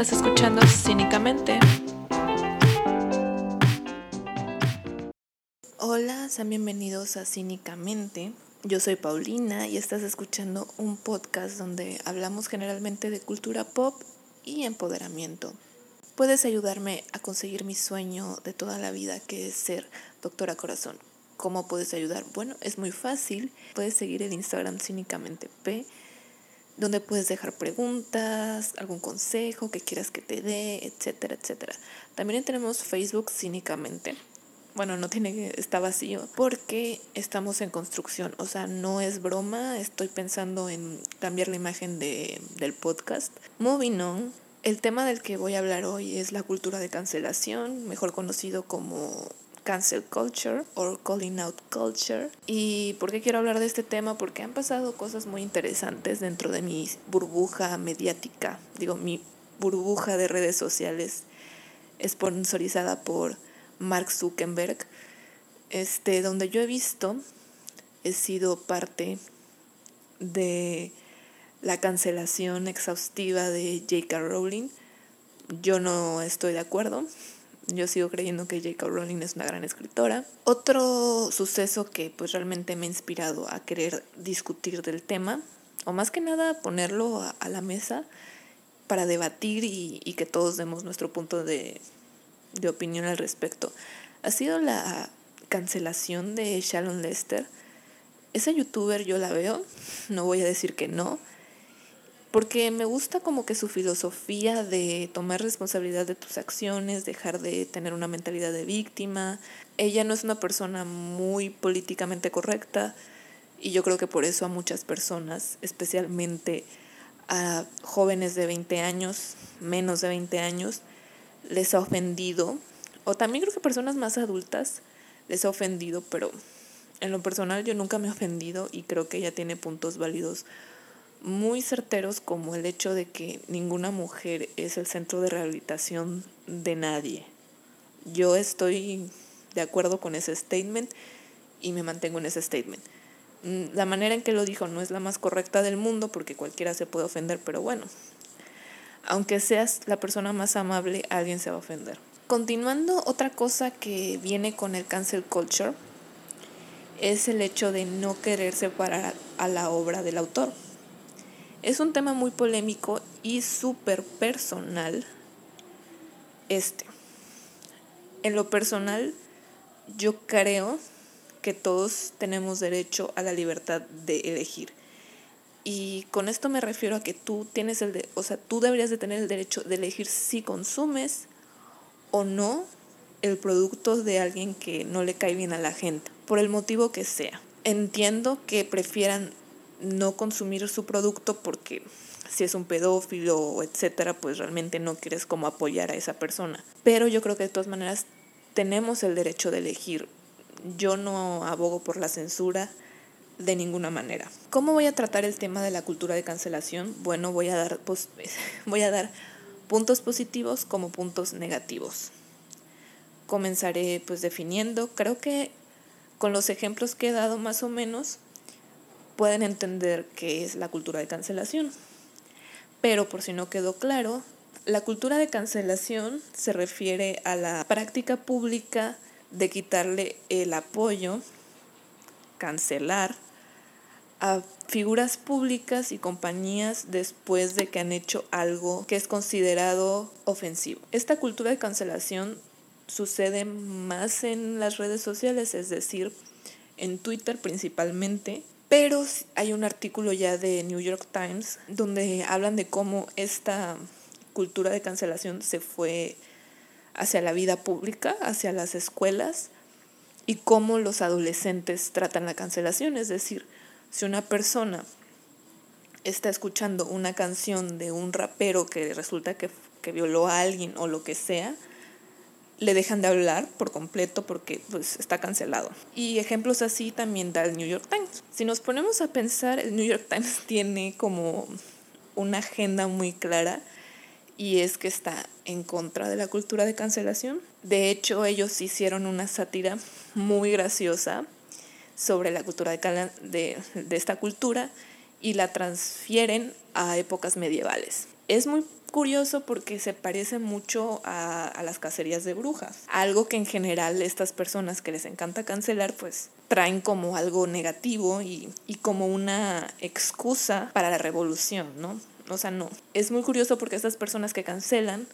Estás escuchando Cínicamente. Hola, sean bienvenidos a Cínicamente. Yo soy Paulina y estás escuchando un podcast donde hablamos generalmente de cultura pop y empoderamiento. Puedes ayudarme a conseguir mi sueño de toda la vida, que es ser doctora corazón. ¿Cómo puedes ayudar? Bueno, es muy fácil. Puedes seguir el Instagram Cínicamente P donde puedes dejar preguntas, algún consejo que quieras que te dé, etcétera, etcétera. También tenemos Facebook cínicamente. Bueno, no tiene está vacío porque estamos en construcción, o sea, no es broma, estoy pensando en cambiar la imagen de, del podcast. Moving on, el tema del que voy a hablar hoy es la cultura de cancelación, mejor conocido como cancel culture o calling out culture. ¿Y por qué quiero hablar de este tema? Porque han pasado cosas muy interesantes dentro de mi burbuja mediática, digo, mi burbuja de redes sociales sponsorizada por Mark Zuckerberg, este, donde yo he visto, he sido parte de la cancelación exhaustiva de J.K. Rowling. Yo no estoy de acuerdo. Yo sigo creyendo que J.K. Rowling es una gran escritora. Otro suceso que pues realmente me ha inspirado a querer discutir del tema, o más que nada ponerlo a, la mesa para debatir y, que todos demos nuestro punto de, de opinión al respecto, ha sido la cancelación de Shalon Lester. Esa youtuber yo la veo, no voy a decir que no, porque me gusta como que su filosofía de tomar responsabilidad de tus acciones, dejar de tener una mentalidad de víctima. Ella no es una persona muy políticamente correcta y yo creo que por eso a muchas personas, especialmente a jóvenes de 20 años, menos de 20 años, les ha ofendido, o también creo que personas más adultas les ha ofendido, pero en lo personal yo nunca me he ofendido y creo que ella tiene puntos válidos muy certeros como el hecho de que ninguna mujer es el centro de rehabilitación de nadie. Yo estoy de acuerdo con ese statement y me mantengo en ese statement. Mm, la manera en que lo dijo no es la más correcta del mundo porque cualquiera se puede ofender, pero bueno, aunque seas la persona más amable, alguien se va a ofender. Continuando, otra cosa que viene con el cancel culture es el hecho de no querer separar a la obra del autor. Es un tema muy polémico y súper personal. Este. En lo personal, yo creo que todos tenemos derecho a la libertad de elegir. Y con esto me refiero a que tú tienes el de, o sea, tú deberías de tener el derecho de elegir si consumes o no el producto de alguien que no le cae bien a la gente, por el motivo que sea. Entiendo que prefieran no consumir su producto porque si es un pedófilo, etcétera, pues realmente no quieres como apoyar a esa persona. Pero yo creo que de todas maneras tenemos el derecho de elegir. Yo no abogo por la censura de ninguna manera. ¿Cómo voy a tratar el tema de la cultura de cancelación? Bueno, voy a dar, pues, voy a dar puntos positivos como puntos negativos. Comenzaré pues definiendo, creo que con los ejemplos que he dado más o menos, pueden entender qué es la cultura de cancelación. Pero por si no quedó claro, la cultura de cancelación se refiere a la práctica pública de quitarle el apoyo, cancelar a figuras públicas y compañías después de que han hecho algo que es considerado ofensivo. Esta cultura de cancelación sucede más en las redes sociales, es decir, en Twitter principalmente, pero hay un artículo ya de New York Times donde hablan de cómo esta cultura de cancelación se fue hacia la vida pública, hacia las escuelas y cómo los adolescentes tratan la cancelación. Es decir, si una persona está escuchando una canción de un rapero que resulta que, que violó a alguien o lo que sea, le dejan de hablar por completo porque pues, está cancelado. Y ejemplos así también da el New York Times. Si nos ponemos a pensar, el New York Times tiene como una agenda muy clara y es que está en contra de la cultura de cancelación. De hecho, ellos hicieron una sátira muy graciosa sobre la cultura de, de, esta cultura y la transfieren a épocas medievales. Es muy curioso porque se parece mucho a, a, las cacerías de brujas. Algo que en general estas personas que les encanta cancelar, pues traen como algo negativo y, y como una excusa para la revolución, ¿no? O sea, no. Es muy curioso porque estas personas que cancelan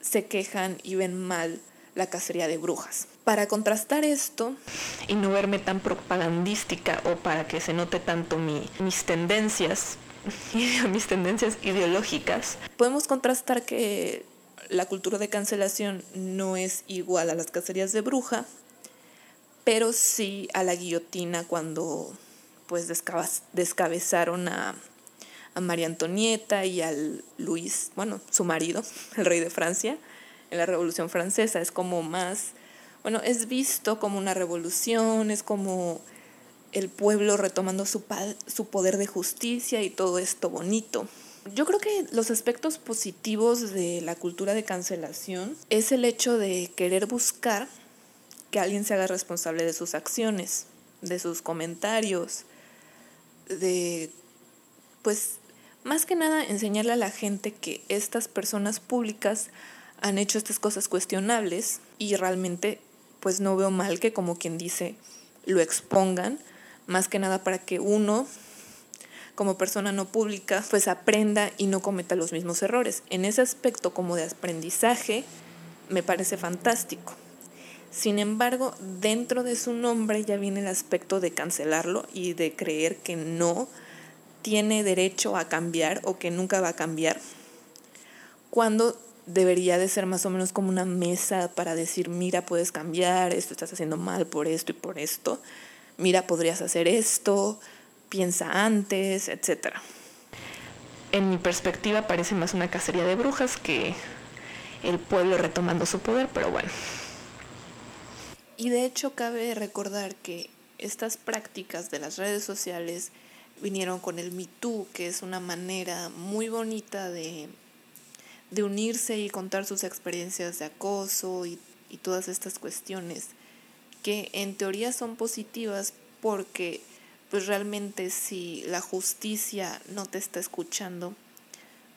se quejan y ven mal la cacería de brujas. Para contrastar esto y no verme tan propagandística o para que se note tanto mi, mis tendencias, mis tendencias ideológicas, podemos contrastar que la cultura de cancelación no es igual a las cacerías de bruja, pero sí a la guillotina cuando pues descabezaron a, a María Antonieta y al Luis, bueno, su marido, el rey de Francia, en la Revolución Francesa. Es como más, bueno, es visto como una revolución, es como el pueblo retomando su, su poder de justicia y todo esto bonito. Yo creo que los aspectos positivos de la cultura de cancelación es el hecho de querer buscar que alguien se haga responsable de sus acciones, de sus comentarios, de, pues, más que nada enseñarle a la gente que estas personas públicas han hecho estas cosas cuestionables y realmente pues no veo mal que como quien dice lo expongan, más que nada para que uno como persona no pública pues aprenda y no cometa los mismos errores. En ese aspecto como de aprendizaje me parece fantástico. Sin embargo, dentro de su nombre ya viene el aspecto de cancelarlo y de creer que no tiene derecho a cambiar o que nunca va a cambiar, cuando debería de ser más o menos como una mesa para decir, mira, puedes cambiar, esto estás haciendo mal por esto y por esto, mira, podrías hacer esto, piensa antes, etc. En mi perspectiva parece más una cacería de brujas que el pueblo retomando su poder, pero bueno. Y de hecho cabe recordar que estas prácticas de las redes sociales vinieron con el Me que es una manera muy bonita de de unirse y contar sus experiencias de acoso y, y todas estas cuestiones que en teoría son positivas porque pues realmente si la justicia no te está escuchando,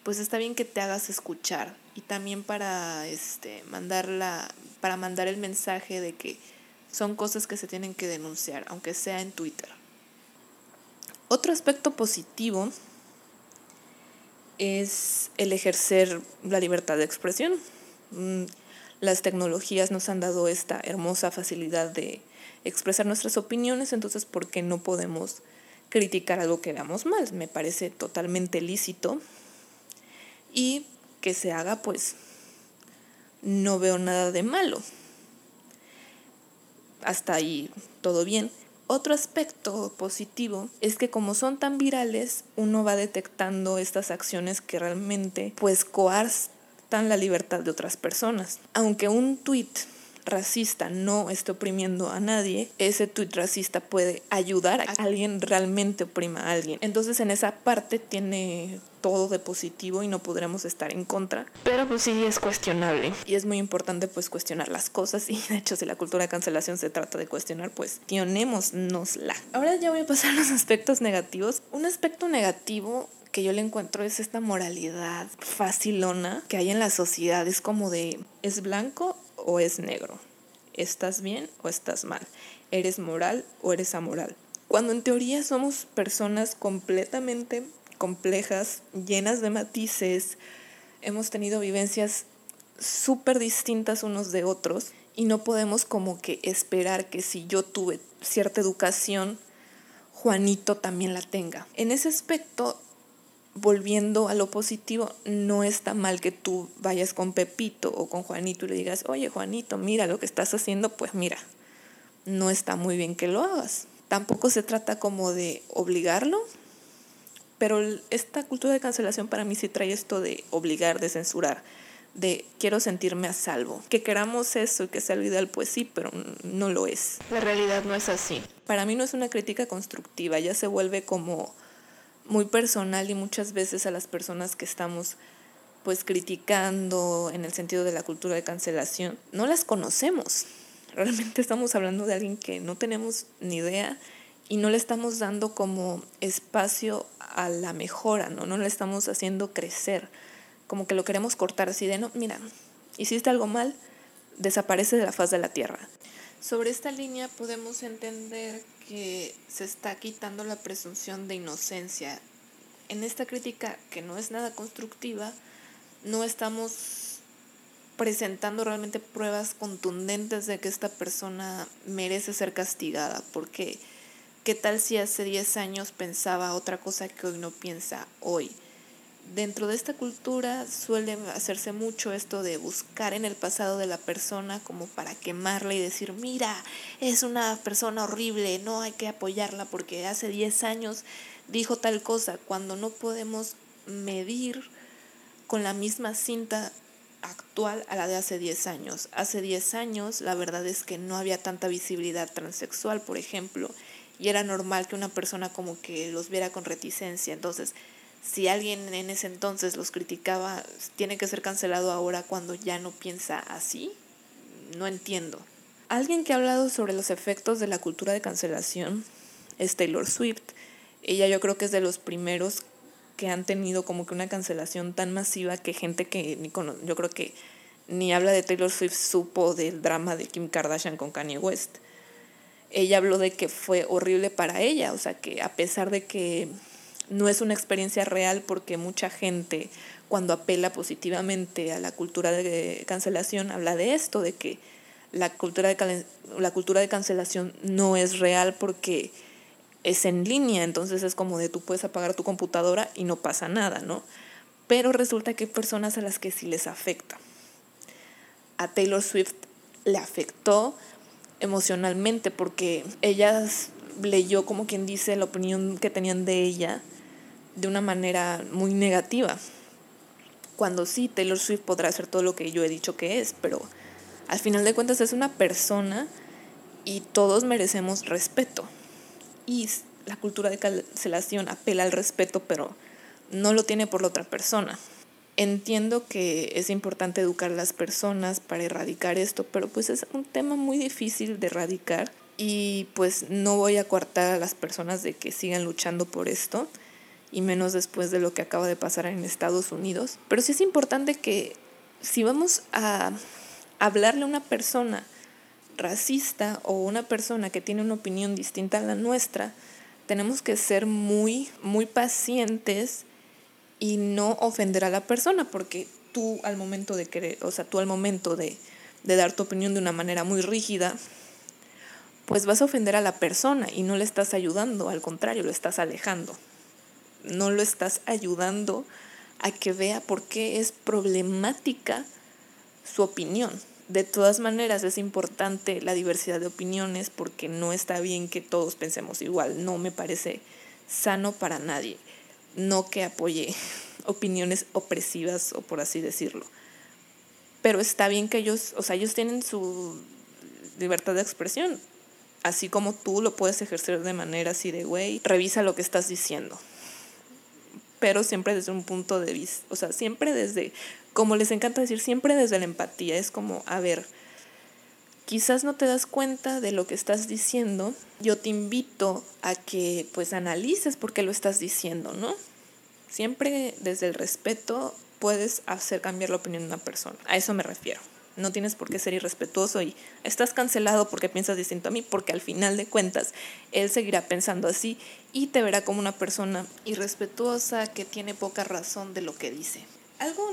pues está bien que te hagas escuchar y también para este mandarla para mandar el mensaje de que son cosas que se tienen que denunciar, aunque sea en Twitter. Otro aspecto positivo es el ejercer la libertad de expresión. Las tecnologías nos han dado esta hermosa facilidad de expresar nuestras opiniones, entonces ¿por qué no podemos criticar algo que veamos mal? Me parece totalmente lícito y que se haga pues no veo nada de malo. Hasta ahí todo bien. Otro aspecto positivo es que como son tan virales, uno va detectando estas acciones que realmente pues coartan la libertad de otras personas. Aunque un tweet racista no esté oprimiendo a nadie, ese tuit racista puede ayudar a que alguien realmente oprima a alguien. Entonces en esa parte tiene todo de positivo y no podremos estar en contra. Pero pues sí es cuestionable. Y es muy importante pues cuestionar las cosas y de hecho si la cultura de cancelación se trata de cuestionar pues tionémonosla. Ahora ya voy a pasar a los aspectos negativos. Un aspecto negativo que yo le encuentro es esta moralidad facilona que hay en la sociedad. Es como de, ¿es blanco o es negro? ¿Estás bien o estás mal? ¿Eres moral o eres amoral? Cuando en teoría somos personas completamente complejas, llenas de matices, hemos tenido vivencias súper distintas unos de otros y no podemos como que esperar que si yo tuve cierta educación, Juanito también la tenga. En ese aspecto, volviendo a lo positivo, no está mal que tú vayas con Pepito o con Juanito y le digas, oye Juanito, mira lo que estás haciendo, pues mira, no está muy bien que lo hagas. Tampoco se trata como de obligarlo, pero esta cultura de cancelación para mí sí trae esto de obligar, de censurar, de quiero sentirme a salvo. Que queramos eso y que sea lo ideal, pues sí, pero no lo es. La realidad no es así. Para mí no es una crítica constructiva, ya se vuelve como muy personal y muchas veces a las personas que estamos pues criticando en el sentido de la cultura de cancelación, no las conocemos. Realmente estamos hablando de alguien que no tenemos ni idea y no le estamos dando como espacio a la mejora, ¿no? No le estamos haciendo crecer. como que lo queremos cortar así de, no, mira, hiciste algo mal, desaparece de la faz de la tierra. Sobre esta línea podemos entender que se está quitando la presunción de inocencia. En esta crítica, que no es nada constructiva, no estamos presentando realmente pruebas contundentes de que esta persona merece ser castigada, porque ¿qué tal si hace 10 años pensaba otra cosa que hoy no piensa hoy? Dentro de esta cultura suele hacerse mucho esto de buscar en el pasado de la persona como para quemarla y decir, mira, es una persona horrible, no hay que apoyarla porque hace 10 años dijo tal cosa, cuando no podemos medir con la misma cinta actual a la de hace 10 años. Hace 10 años la verdad es que no había tanta visibilidad transexual, por ejemplo, y era normal que una persona como que los viera con reticencia. Entonces, si alguien en ese entonces los criticaba, tiene que ser cancelado ahora cuando ya no piensa así, no entiendo. Alguien que ha hablado sobre los efectos de la cultura de cancelación es Taylor Swift. Ella yo creo que es de los primeros que han tenido como que una cancelación tan masiva que gente que ni yo creo que ni habla de Taylor Swift supo del drama de Kim Kardashian con Kanye West. Ella habló de que fue horrible para ella, o sea que a pesar de que no es una experiencia real porque mucha gente cuando apela positivamente a la cultura de cancelación habla de esto, de que la cultura de, la cultura de cancelación no es real porque es en línea, entonces es como de tú puedes apagar tu computadora y no pasa nada, ¿no? Pero resulta que hay personas a las que sí les afecta. A Taylor Swift le afectó emocionalmente porque ella leyó como quien dice la opinión que tenían de ella de una manera muy negativa. Cuando sí, Taylor Swift podrá hacer todo lo que yo he dicho que es, pero al final de cuentas es una persona y todos merecemos respeto. Y la cultura de cancelación apela al respeto, pero no lo tiene por la otra persona. Entiendo que es importante educar a las personas para erradicar esto, pero pues es un tema muy difícil de erradicar y pues no voy a coartar a las personas de que sigan luchando por esto y menos después de lo que acaba de pasar en Estados Unidos. Pero sí es importante que si vamos a hablarle a una persona racista o una persona que tiene una opinión distinta a la nuestra, tenemos que ser muy, muy pacientes y no ofender a la persona, porque tú al momento de querer, o sea, tú al momento de, de dar tu opinión de una manera muy rígida, pues vas a ofender a la persona y no le estás ayudando, al contrario, lo estás alejando no lo estás ayudando a que vea por qué es problemática su opinión. De todas maneras es importante la diversidad de opiniones porque no está bien que todos pensemos igual, no me parece sano para nadie, no que apoye opiniones opresivas o por así decirlo. Pero está bien que ellos, o sea, ellos tienen su libertad de expresión, así como tú lo puedes ejercer de manera así de, güey, revisa lo que estás diciendo pero siempre desde un punto de vista, o sea, siempre desde, como les encanta decir, siempre desde la empatía, es como, a ver, quizás no te das cuenta de lo que estás diciendo, yo te invito a que pues analices por qué lo estás diciendo, ¿no? Siempre desde el respeto puedes hacer cambiar la opinión de una persona, a eso me refiero. No tienes por qué ser irrespetuoso y estás cancelado porque piensas distinto a mí, porque al final de cuentas él seguirá pensando así y te verá como una persona irrespetuosa que tiene poca razón de lo que dice. Algo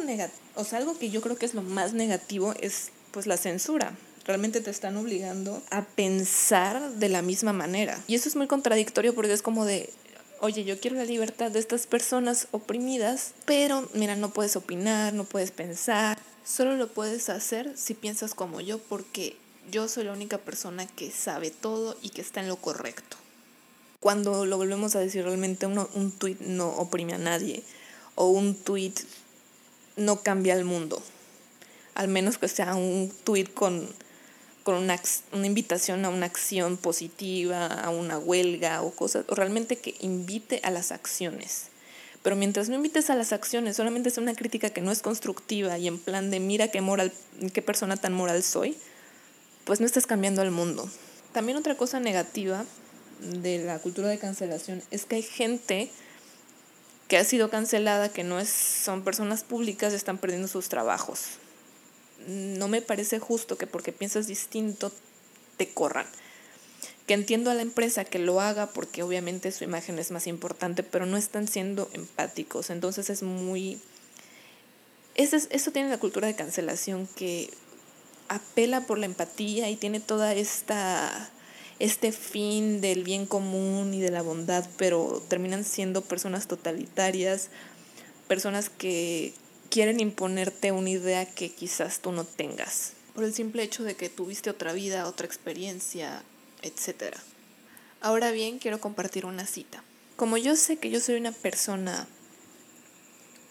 o sea, algo que yo creo que es lo más negativo es pues la censura. Realmente te están obligando a pensar de la misma manera. Y eso es muy contradictorio porque es como de, oye, yo quiero la libertad de estas personas oprimidas, pero mira, no puedes opinar, no puedes pensar, Solo lo puedes hacer si piensas como yo porque yo soy la única persona que sabe todo y que está en lo correcto. Cuando lo volvemos a decir realmente uno, un tweet no oprime a nadie o un tweet no cambia el mundo. Al menos que sea un tweet con, con una, una invitación a una acción positiva, a una huelga o cosas, o realmente que invite a las acciones. Pero mientras no invites a las acciones, solamente es una crítica que no es constructiva y en plan de mira qué moral, qué persona tan moral soy, pues no estás cambiando el mundo. También otra cosa negativa de la cultura de cancelación es que hay gente que ha sido cancelada, que no es, son personas públicas, están perdiendo sus trabajos. No me parece justo que porque piensas distinto te corran. Que entiendo a la empresa que lo haga porque obviamente su imagen es más importante, pero no están siendo empáticos. Entonces es muy... Eso, eso tiene la cultura de cancelación que apela por la empatía y tiene toda esta este fin del bien común y de la bondad, pero terminan siendo personas totalitarias, personas que quieren imponerte una idea que quizás tú no tengas, por el simple hecho de que tuviste otra vida, otra experiencia, etc. Ahora bien, quiero compartir una cita. Como yo sé que yo soy una persona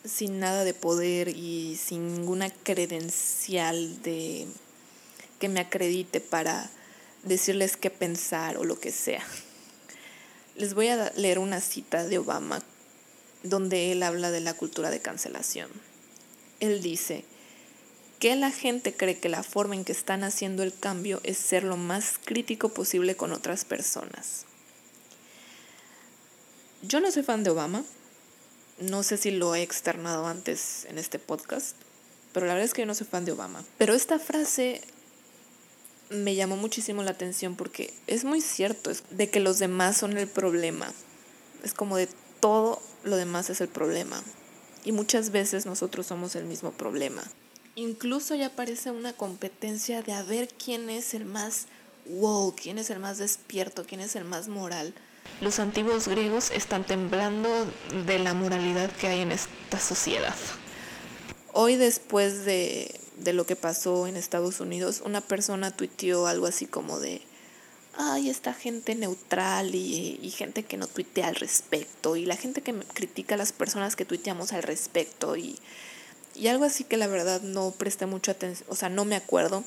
sin nada de poder y sin ninguna credencial de que me acredite para decirles qué pensar o lo que sea. Les voy a leer una cita de Obama donde él habla de la cultura de cancelación. Él dice la gente cree que la forma en que están haciendo el cambio es ser lo más crítico posible con otras personas. Yo no soy fan de Obama, no sé si lo he externado antes en este podcast, pero la verdad es que yo no soy fan de Obama. Pero esta frase me llamó muchísimo la atención porque es muy cierto es de que los demás son el problema. Es como de todo lo demás es el problema. Y muchas veces nosotros somos el mismo problema. Incluso ya parece una competencia de a ver quién es el más wow, quién es el más despierto, quién es el más moral. Los antiguos griegos están temblando de la moralidad que hay en esta sociedad. Hoy después de de lo que pasó en Estados Unidos, una persona tuiteó algo así como de, ay, esta gente neutral y, gente que no tuitea al respecto, y la gente que critica a las personas que tuiteamos al respecto, y, y algo así que la verdad no presté mucha atención, o sea, no me acuerdo.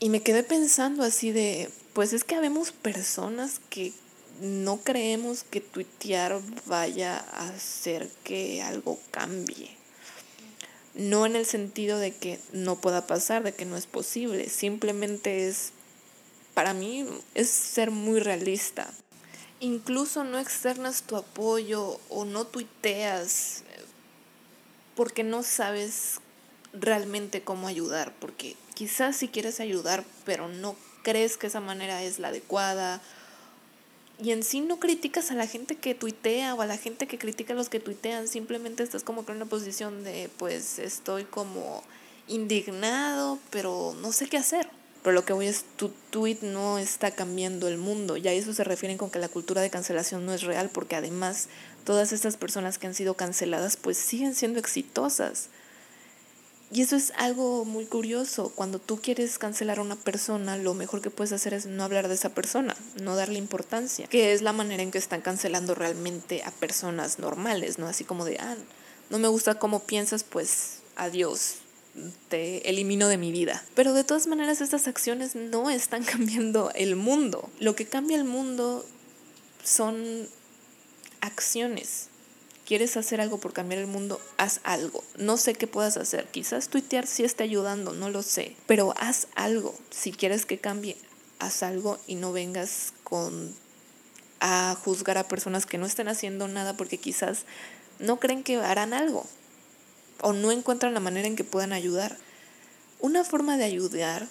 Y me quedé pensando así de, pues es que habemos personas que no creemos que tuitear vaya a hacer que algo cambie. No en el sentido de que no pueda pasar, de que no es posible, simplemente es, para mí, es ser muy realista. Incluso no externas tu apoyo o no tuiteas porque no sabes realmente cómo ayudar, porque quizás si quieres ayudar, pero no crees que esa manera es la adecuada y en sí no criticas a la gente que tuitea o a la gente que critica a los que tuitean, simplemente estás como que en una posición de pues estoy como indignado, pero no sé qué hacer. Pero lo que voy es, tu tweet no está cambiando el mundo. Y a eso se refieren con que la cultura de cancelación no es real, porque además todas estas personas que han sido canceladas pues siguen siendo exitosas. Y eso es algo muy curioso. Cuando tú quieres cancelar a una persona, lo mejor que puedes hacer es no hablar de esa persona, no darle importancia, que es la manera en que están cancelando realmente a personas normales, ¿no? Así como de, ah, no me gusta cómo piensas, pues adiós, te elimino de mi vida. Pero de todas maneras estas acciones no están cambiando el mundo. Lo que cambia el mundo son acciones quieres hacer algo por cambiar el mundo, haz algo. No sé qué puedas hacer. Quizás tuitear sí esté ayudando, no lo sé. Pero haz algo. Si quieres que cambie, haz algo y no vengas con a juzgar a personas que no estén haciendo nada porque quizás no creen que harán algo o no encuentran la manera en que puedan ayudar. Una forma de ayudar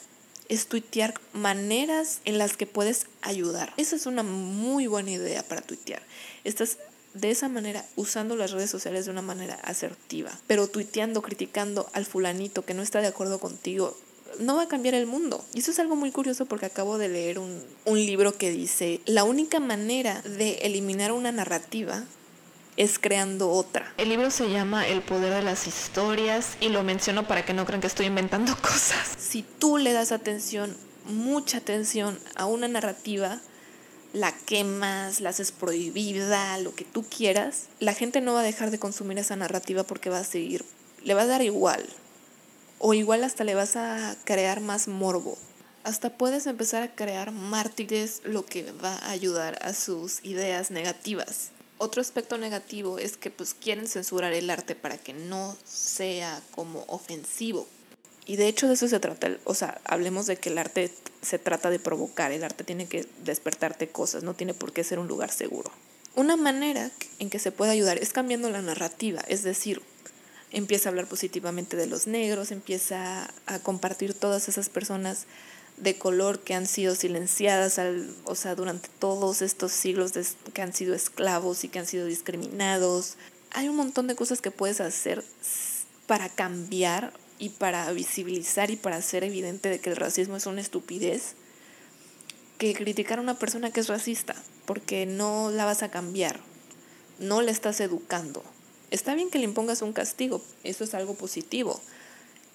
es tuitear maneras en las que puedes ayudar. Esa es una muy buena idea para tuitear. Estás de esa manera, usando las redes sociales de una manera asertiva, pero tuiteando, criticando al fulanito que no está de acuerdo contigo, no va a cambiar el mundo. Y eso es algo muy curioso porque acabo de leer un, un libro que dice, la única manera de eliminar una narrativa es creando otra. El libro se llama El poder de las historias y lo menciono para que no crean que estoy inventando cosas. Si tú le das atención, mucha atención a una narrativa, la quemas, la haces prohibida, lo que tú quieras, la gente no va a dejar de consumir esa narrativa porque va a seguir, le va a dar igual. O igual hasta le vas a crear más morbo. Hasta puedes empezar a crear mártires, lo que va a ayudar a sus ideas negativas. Otro aspecto negativo es que pues quieren censurar el arte para que no sea como ofensivo y de hecho de eso se trata, o sea, hablemos de que el arte se trata de provocar, el arte tiene que despertarte cosas, no tiene por qué ser un lugar seguro. Una manera en que se puede ayudar es cambiando la narrativa, es decir, empieza a hablar positivamente de los negros, empieza a compartir todas esas personas de color que han sido silenciadas, al, o sea, durante todos estos siglos que han sido esclavos y que han sido discriminados. Hay un montón de cosas que puedes hacer para cambiar y para visibilizar y para hacer evidente de que el racismo es una estupidez que criticar a una persona que es racista, porque no la vas a cambiar, no le estás educando. Está bien que le impongas un castigo, eso es algo positivo,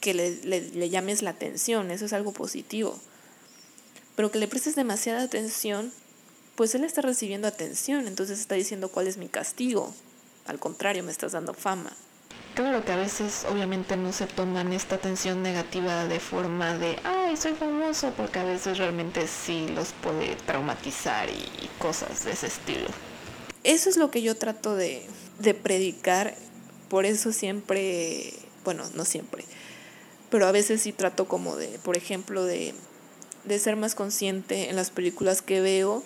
que le llames la atención, eso es algo positivo pero que le prestes demasiada atención, pues él está recibiendo atención, entonces está diciendo cuál es mi castigo. Al contrario, me estás dando fama. Claro que a veces obviamente no se toman esta atención negativa de forma de, ay, soy famoso, porque a veces realmente sí los puede traumatizar y cosas de ese estilo. Eso es lo que yo trato de, de predicar, por eso siempre, bueno, no siempre, pero a veces sí trato como de, por ejemplo, de de ser más consciente en las películas que veo,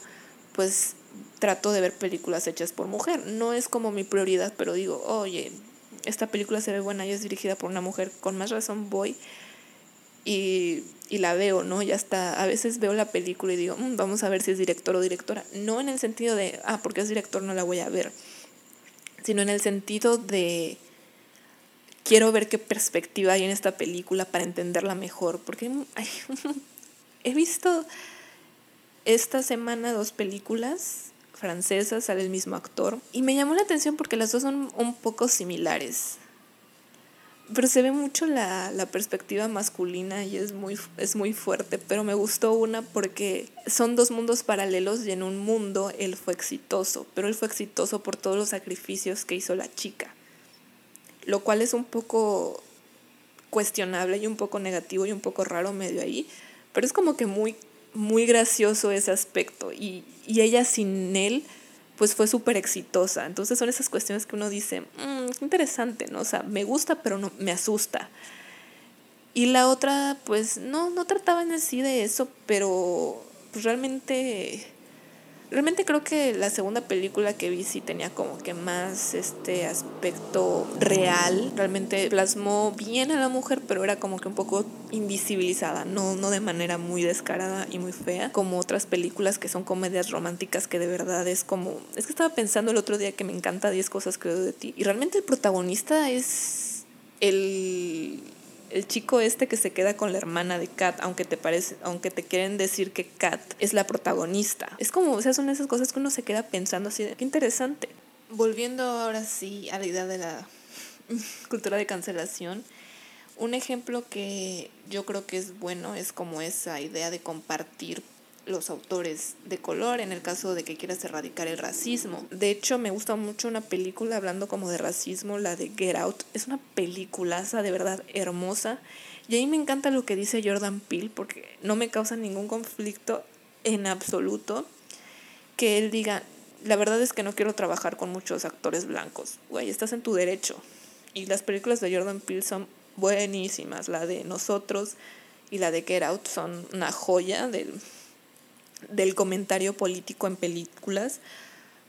pues trato de ver películas hechas por mujer. No es como mi prioridad, pero digo, oye, esta película se ve buena y es dirigida por una mujer, con más razón voy y, y la veo, ¿no? Ya está, a veces veo la película y digo, mm, vamos a ver si es director o directora. No en el sentido de, ah, porque es director no la voy a ver, sino en el sentido de quiero ver qué perspectiva hay en esta película para entenderla mejor, porque he visto esta semana dos películas francesas, sale el mismo actor, y me llamó la atención porque las dos son un poco similares. Pero se ve mucho la, la perspectiva masculina y es muy, es muy fuerte, pero me gustó una porque son dos mundos paralelos y en un mundo él fue exitoso, pero él fue exitoso por todos los sacrificios que hizo la chica, lo cual es un poco cuestionable y un poco negativo y un poco raro medio ahí, pero es como que muy, muy gracioso ese aspecto. Y, y ella sin él, pues fue súper exitosa. Entonces son esas cuestiones que uno dice, mmm, interesante, ¿no? O sea, me gusta, pero no me asusta. Y la otra, pues no, no trataba en sí de eso, pero pues realmente Realmente creo que la segunda película que vi sí tenía como que más este aspecto real. Realmente plasmó bien a la mujer, pero era como que un poco invisibilizada, no, no de manera muy descarada y muy fea, como otras películas que son comedias románticas que de verdad es como... Es que estaba pensando el otro día que me encanta 10 cosas que de ti. Y realmente el protagonista es el el chico este que se queda con la hermana de Kat, aunque te parece, aunque te quieren decir que Kat es la protagonista. Es como, o sea, son esas cosas que uno se queda pensando así, de, qué interesante. Volviendo ahora sí a la idea de la cultura de cancelación, un ejemplo que yo creo que es bueno es como esa idea de compartir los autores de color en el caso de que quieras erradicar el racismo. De hecho, me gusta mucho una película hablando como de racismo, la de Get Out. Es una peliculaza de verdad hermosa. Y ahí me encanta lo que dice Jordan Peele porque no me causa ningún conflicto en absoluto que él diga, la verdad es que no quiero trabajar con muchos actores blancos. Güey, estás en tu derecho. Y las películas de Jordan Peele son buenísimas. La de Nosotros y la de Get Out son una joya del del comentario político en películas,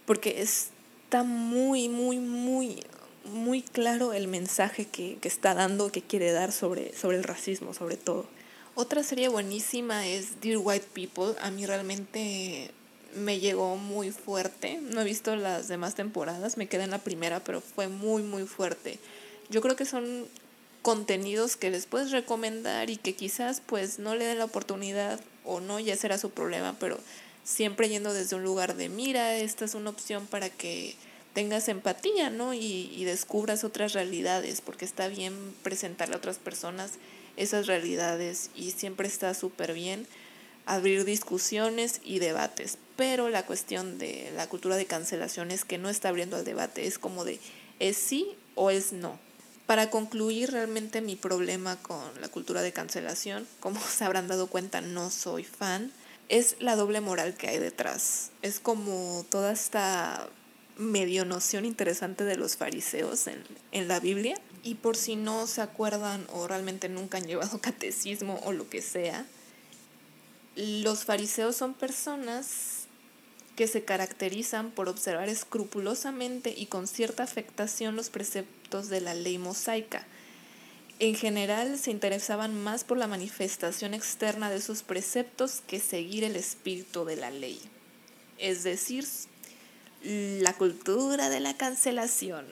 porque está muy, muy, muy, muy claro el mensaje que, está dando, que quiere dar sobre, sobre el racismo, sobre todo. Otra serie buenísima es Dear White People. A mí realmente me llegó muy fuerte. No he visto las demás temporadas, me quedé en la primera, pero fue muy, muy fuerte. Yo creo que son contenidos que les puedes recomendar y que quizás pues no le den la oportunidad o no, ya será su problema, pero siempre yendo desde un lugar de mira, esta es una opción para que tengas empatía, ¿no? Y, y descubras otras realidades, porque está bien presentarle a otras personas esas realidades y siempre está súper bien abrir discusiones y debates. Pero la cuestión de la cultura de cancelación es que no está abriendo al debate, es como de es sí o es no. Para concluir, realmente mi problema con la cultura de cancelación, como se habrán dado cuenta, no soy fan, es la doble moral que hay detrás. Es como toda esta medio noción interesante de los fariseos en, en la Biblia. Y por si no se acuerdan o realmente nunca han llevado catecismo o lo que sea, los fariseos son personas que se caracterizan por observar escrupulosamente y con cierta afectación los preceptos de la ley mosaica. En general se interesaban más por la manifestación externa de sus preceptos que seguir el espíritu de la ley. Es decir, la cultura de la cancelación.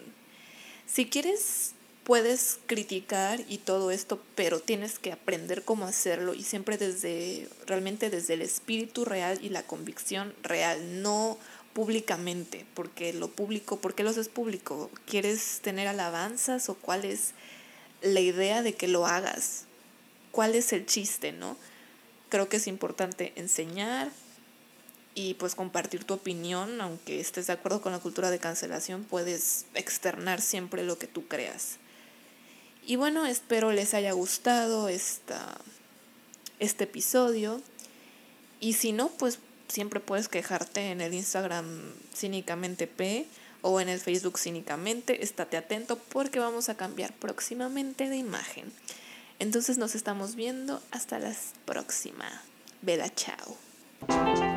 Si quieres puedes criticar y todo esto, pero tienes que aprender cómo hacerlo y siempre desde, realmente desde el espíritu real y la convicción real, no públicamente, porque lo público, ¿por qué lo haces público? ¿Quieres tener alabanzas o cuál es la idea de que lo hagas? ¿Cuál es el chiste, no? Creo que es importante enseñar y pues compartir tu opinión, aunque estés de acuerdo con la cultura de cancelación, puedes externar siempre lo que tú creas. Y bueno, espero les haya gustado esta, este episodio. Y si no, pues siempre puedes quejarte en el Instagram cínicamente P o en el Facebook cínicamente. Estate atento porque vamos a cambiar próximamente de imagen. Entonces nos estamos viendo hasta la próxima. Vela, chao.